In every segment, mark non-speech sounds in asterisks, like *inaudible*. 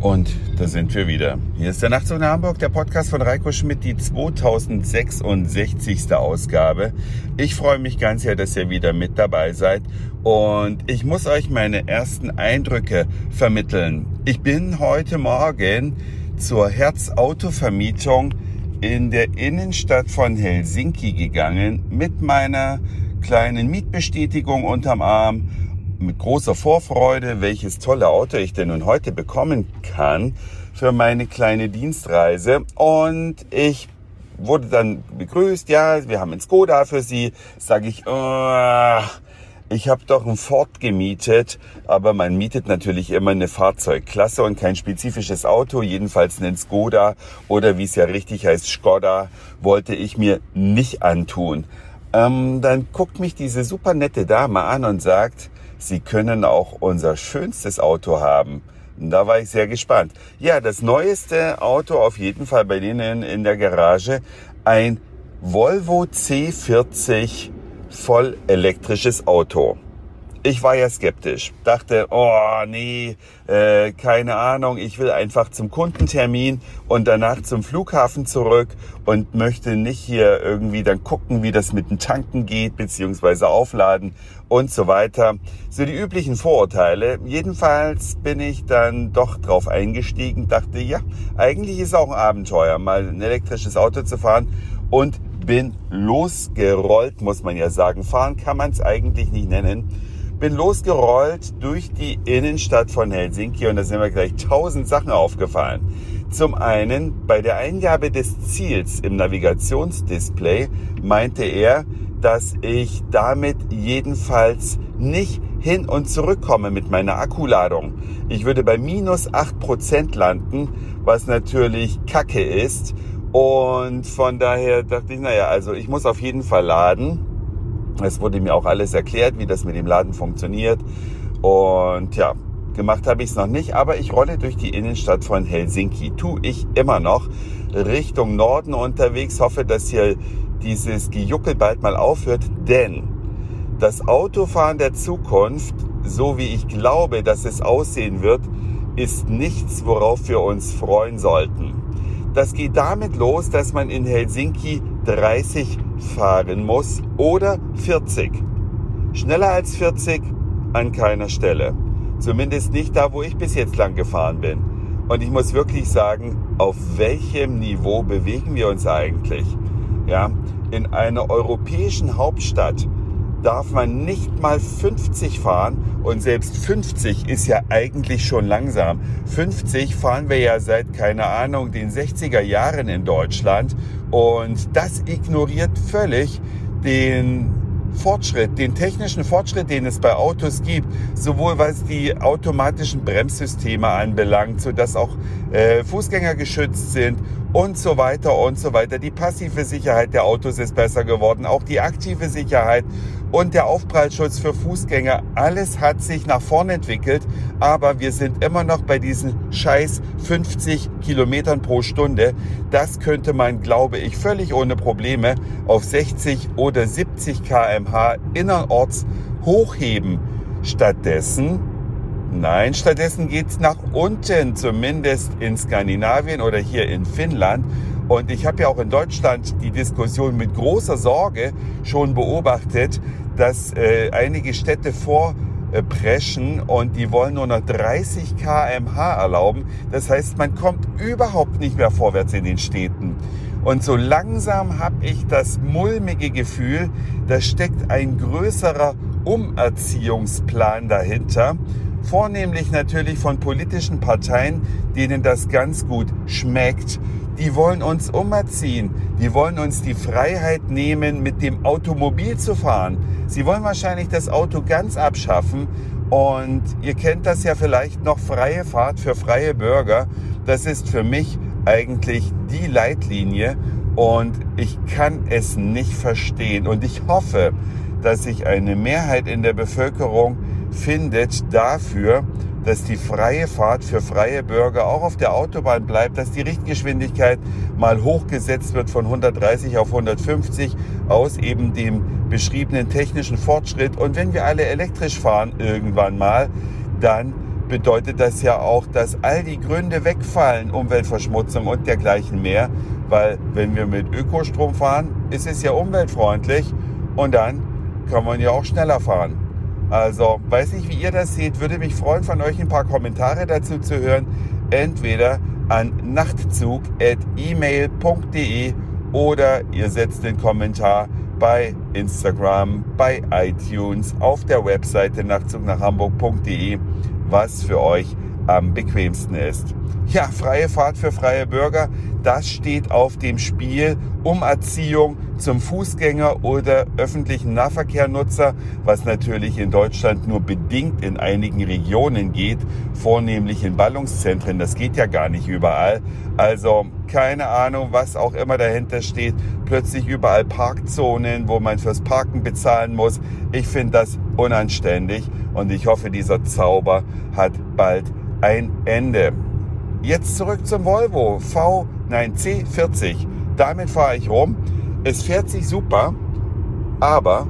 Und da sind wir wieder. Hier ist der Nachtzug nach Hamburg, der Podcast von Reiko Schmidt, die 2066. Ausgabe. Ich freue mich ganz sehr, dass ihr wieder mit dabei seid. Und ich muss euch meine ersten Eindrücke vermitteln. Ich bin heute Morgen zur Herz-Auto-Vermietung in der Innenstadt von Helsinki gegangen mit meiner kleinen Mietbestätigung unterm Arm mit großer Vorfreude, welches tolle Auto ich denn nun heute bekommen kann für meine kleine Dienstreise. Und ich wurde dann begrüßt, ja, wir haben ein Skoda für Sie. Sage ich, oh, ich habe doch ein Ford gemietet, aber man mietet natürlich immer eine Fahrzeugklasse und kein spezifisches Auto, jedenfalls einen Skoda oder wie es ja richtig heißt, Skoda, wollte ich mir nicht antun. Ähm, dann guckt mich diese super nette Dame an und sagt, Sie können auch unser schönstes Auto haben. Da war ich sehr gespannt. Ja, das neueste Auto auf jeden Fall bei denen in der Garage. Ein Volvo C40 voll elektrisches Auto ich war ja skeptisch. Dachte, oh nee, äh, keine Ahnung, ich will einfach zum Kundentermin und danach zum Flughafen zurück und möchte nicht hier irgendwie dann gucken, wie das mit dem Tanken geht, beziehungsweise aufladen und so weiter. So die üblichen Vorurteile. Jedenfalls bin ich dann doch drauf eingestiegen, dachte, ja, eigentlich ist auch ein Abenteuer, mal ein elektrisches Auto zu fahren und bin losgerollt, muss man ja sagen. Fahren kann man es eigentlich nicht nennen bin losgerollt durch die Innenstadt von Helsinki und da sind mir gleich tausend Sachen aufgefallen. Zum einen, bei der Eingabe des Ziels im Navigationsdisplay meinte er, dass ich damit jedenfalls nicht hin und zurückkomme mit meiner Akkuladung. Ich würde bei minus acht Prozent landen, was natürlich kacke ist. Und von daher dachte ich, naja, also ich muss auf jeden Fall laden. Es wurde mir auch alles erklärt, wie das mit dem Laden funktioniert. Und ja, gemacht habe ich es noch nicht, aber ich rolle durch die Innenstadt von Helsinki. Tu ich immer noch Richtung Norden unterwegs. Hoffe, dass hier dieses Gejuckel bald mal aufhört, denn das Autofahren der Zukunft, so wie ich glaube, dass es aussehen wird, ist nichts, worauf wir uns freuen sollten. Das geht damit los, dass man in Helsinki 30 fahren muss oder 40. Schneller als 40 an keiner Stelle. Zumindest nicht da, wo ich bis jetzt lang gefahren bin. Und ich muss wirklich sagen, auf welchem Niveau bewegen wir uns eigentlich? Ja, in einer europäischen Hauptstadt darf man nicht mal 50 fahren und selbst 50 ist ja eigentlich schon langsam. 50 fahren wir ja seit, keine Ahnung, den 60er Jahren in Deutschland und das ignoriert völlig den Fortschritt, den technischen Fortschritt, den es bei Autos gibt, sowohl was die automatischen Bremssysteme anbelangt, sodass auch äh, Fußgänger geschützt sind und so weiter und so weiter. Die passive Sicherheit der Autos ist besser geworden, auch die aktive Sicherheit und der Aufprallschutz für Fußgänger. Alles hat sich nach vorne entwickelt, aber wir sind immer noch bei diesen scheiß 50 Kilometern pro Stunde. Das könnte man, glaube ich, völlig ohne Probleme auf 60 oder 70 kmh innerorts hochheben. Stattdessen Nein, stattdessen geht's nach unten, zumindest in Skandinavien oder hier in Finnland. Und ich habe ja auch in Deutschland die Diskussion mit großer Sorge schon beobachtet, dass äh, einige Städte vorpreschen und die wollen nur noch 30 kmh erlauben. Das heißt, man kommt überhaupt nicht mehr vorwärts in den Städten. Und so langsam habe ich das mulmige Gefühl, da steckt ein größerer Umerziehungsplan dahinter vornehmlich natürlich von politischen Parteien, denen das ganz gut schmeckt. Die wollen uns umerziehen. Die wollen uns die Freiheit nehmen, mit dem Automobil zu fahren. Sie wollen wahrscheinlich das Auto ganz abschaffen. Und ihr kennt das ja vielleicht noch, freie Fahrt für freie Bürger. Das ist für mich eigentlich die Leitlinie. Und ich kann es nicht verstehen. Und ich hoffe, dass sich eine Mehrheit in der Bevölkerung findet dafür, dass die freie Fahrt für freie Bürger auch auf der Autobahn bleibt, dass die Richtgeschwindigkeit mal hochgesetzt wird von 130 auf 150 aus eben dem beschriebenen technischen Fortschritt. Und wenn wir alle elektrisch fahren irgendwann mal, dann bedeutet das ja auch, dass all die Gründe wegfallen, Umweltverschmutzung und dergleichen mehr. Weil wenn wir mit Ökostrom fahren, ist es ja umweltfreundlich und dann kann man ja auch schneller fahren. Also, weiß nicht, wie ihr das seht, würde mich freuen, von euch ein paar Kommentare dazu zu hören. Entweder an nachtzug.email.de oder ihr setzt den Kommentar bei Instagram, bei iTunes, auf der Webseite nachzugnachhamburg.de, was für euch am bequemsten ist. Ja, freie Fahrt für freie Bürger, das steht auf dem Spiel um Erziehung zum Fußgänger oder öffentlichen Nahverkehrnutzer, was natürlich in Deutschland nur bedingt in einigen Regionen geht, vornehmlich in Ballungszentren. Das geht ja gar nicht überall. Also keine Ahnung, was auch immer dahinter steht. Plötzlich überall Parkzonen, wo man fürs Parken bezahlen muss. Ich finde das unanständig und ich hoffe, dieser Zauber hat bald ein Ende. Jetzt zurück zum Volvo V, nein C40. Damit fahre ich rum. Es fährt sich super, aber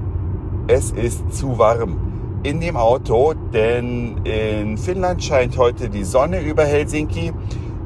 es ist zu warm in dem Auto, denn in Finnland scheint heute die Sonne über Helsinki.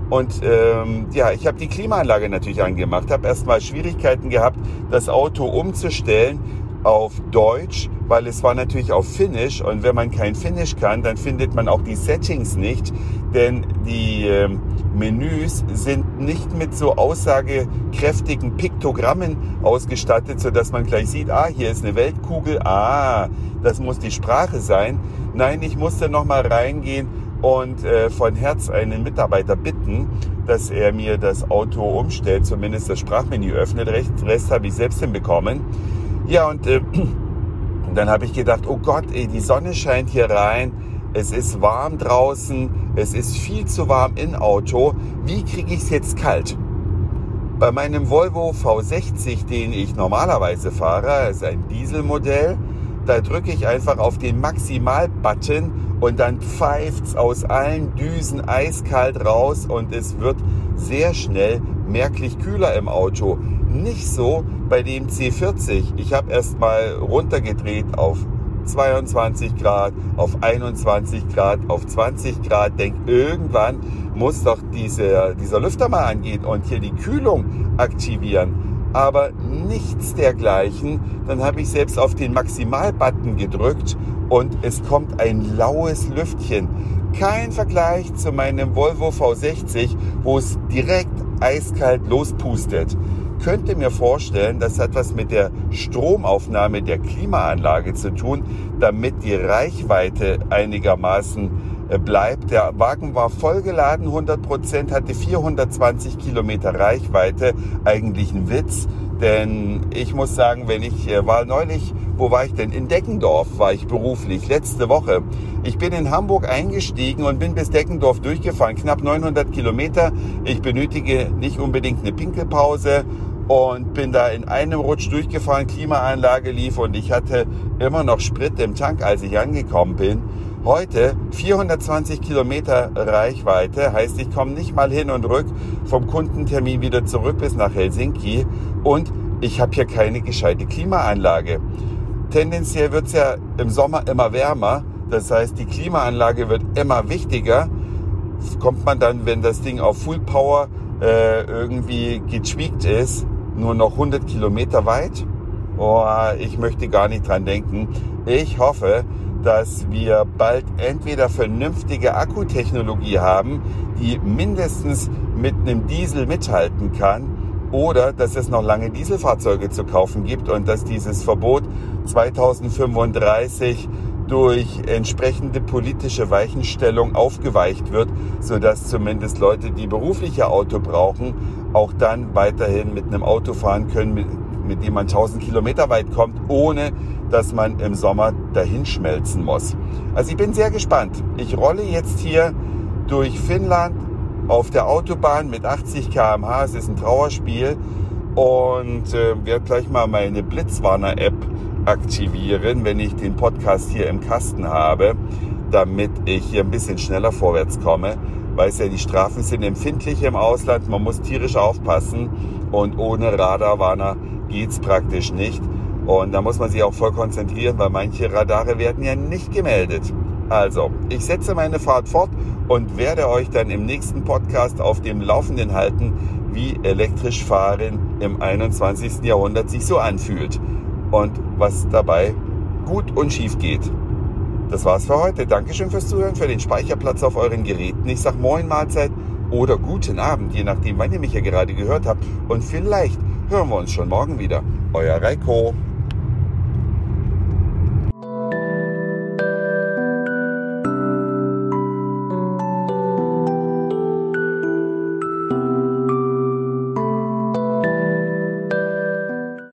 Und ähm, ja, ich habe die Klimaanlage natürlich angemacht, habe erstmal Schwierigkeiten gehabt, das Auto umzustellen auf Deutsch, weil es war natürlich auf Finnisch und wenn man kein Finnisch kann, dann findet man auch die Settings nicht, denn die äh, Menüs sind nicht mit so aussagekräftigen Piktogrammen ausgestattet, so dass man gleich sieht, ah, hier ist eine Weltkugel, ah, das muss die Sprache sein. Nein, ich musste noch mal reingehen und äh, von Herz einen Mitarbeiter bitten, dass er mir das Auto umstellt, zumindest das Sprachmenü öffnet. Rest, Rest habe ich selbst hinbekommen. Ja, und äh, *clears throat* dann habe ich gedacht, oh Gott, ey, die Sonne scheint hier rein. Es ist warm draußen. Es ist viel zu warm im Auto. Wie kriege ich es jetzt kalt? Bei meinem Volvo V60, den ich normalerweise fahre, ist ein Dieselmodell, da drücke ich einfach auf den Maximal-Button und dann pfeift's aus allen Düsen eiskalt raus und es wird sehr schnell merklich kühler im Auto. Nicht so bei dem C40. Ich habe erst mal runtergedreht auf 22 Grad, auf 21 Grad, auf 20 Grad. Denk, irgendwann muss doch diese, dieser Lüfter mal angehen und hier die Kühlung aktivieren. Aber nichts dergleichen. Dann habe ich selbst auf den Maximal-Button gedrückt und es kommt ein laues Lüftchen. Kein Vergleich zu meinem Volvo V60, wo es direkt eiskalt lospustet könnte mir vorstellen, das hat was mit der Stromaufnahme der Klimaanlage zu tun, damit die Reichweite einigermaßen äh, bleibt. Der Wagen war vollgeladen, 100 Prozent, hatte 420 Kilometer Reichweite. Eigentlich ein Witz, denn ich muss sagen, wenn ich äh, war neulich, wo war ich denn? In Deckendorf war ich beruflich, letzte Woche. Ich bin in Hamburg eingestiegen und bin bis Deckendorf durchgefahren, knapp 900 Kilometer. Ich benötige nicht unbedingt eine Pinkelpause und bin da in einem Rutsch durchgefahren, Klimaanlage lief und ich hatte immer noch Sprit im Tank, als ich angekommen bin. Heute 420 Kilometer Reichweite, heißt ich komme nicht mal hin und rück vom Kundentermin wieder zurück bis nach Helsinki und ich habe hier keine gescheite Klimaanlage. Tendenziell wird es ja im Sommer immer wärmer, das heißt die Klimaanlage wird immer wichtiger. Kommt man dann, wenn das Ding auf Full Power äh, irgendwie getweakt ist, nur noch 100 Kilometer weit. Oh, ich möchte gar nicht dran denken. Ich hoffe, dass wir bald entweder vernünftige Akkutechnologie haben, die mindestens mit einem Diesel mithalten kann, oder dass es noch lange Dieselfahrzeuge zu kaufen gibt und dass dieses Verbot 2035 durch entsprechende politische Weichenstellung aufgeweicht wird, sodass zumindest Leute, die berufliche Auto brauchen, auch dann weiterhin mit einem Auto fahren können, mit, mit dem man 1000 Kilometer weit kommt, ohne dass man im Sommer dahin schmelzen muss. Also ich bin sehr gespannt. Ich rolle jetzt hier durch Finnland auf der Autobahn mit 80 km/h. Es ist ein Trauerspiel und äh, werde gleich mal meine Blitzwarner-App aktivieren, wenn ich den Podcast hier im Kasten habe, damit ich hier ein bisschen schneller vorwärts komme. Weiß ja, die Strafen sind empfindlich im Ausland, man muss tierisch aufpassen und ohne Radarwarner geht's praktisch nicht. Und da muss man sich auch voll konzentrieren, weil manche Radare werden ja nicht gemeldet. Also, ich setze meine Fahrt fort und werde euch dann im nächsten Podcast auf dem Laufenden halten, wie elektrisch fahren im 21. Jahrhundert sich so anfühlt und was dabei gut und schief geht. Das war's für heute. Dankeschön fürs Zuhören, für den Speicherplatz auf euren Geräten. Ich sag Moin Mahlzeit oder guten Abend, je nachdem, wann ihr mich ja gerade gehört habt. Und vielleicht hören wir uns schon morgen wieder. Euer Reiko.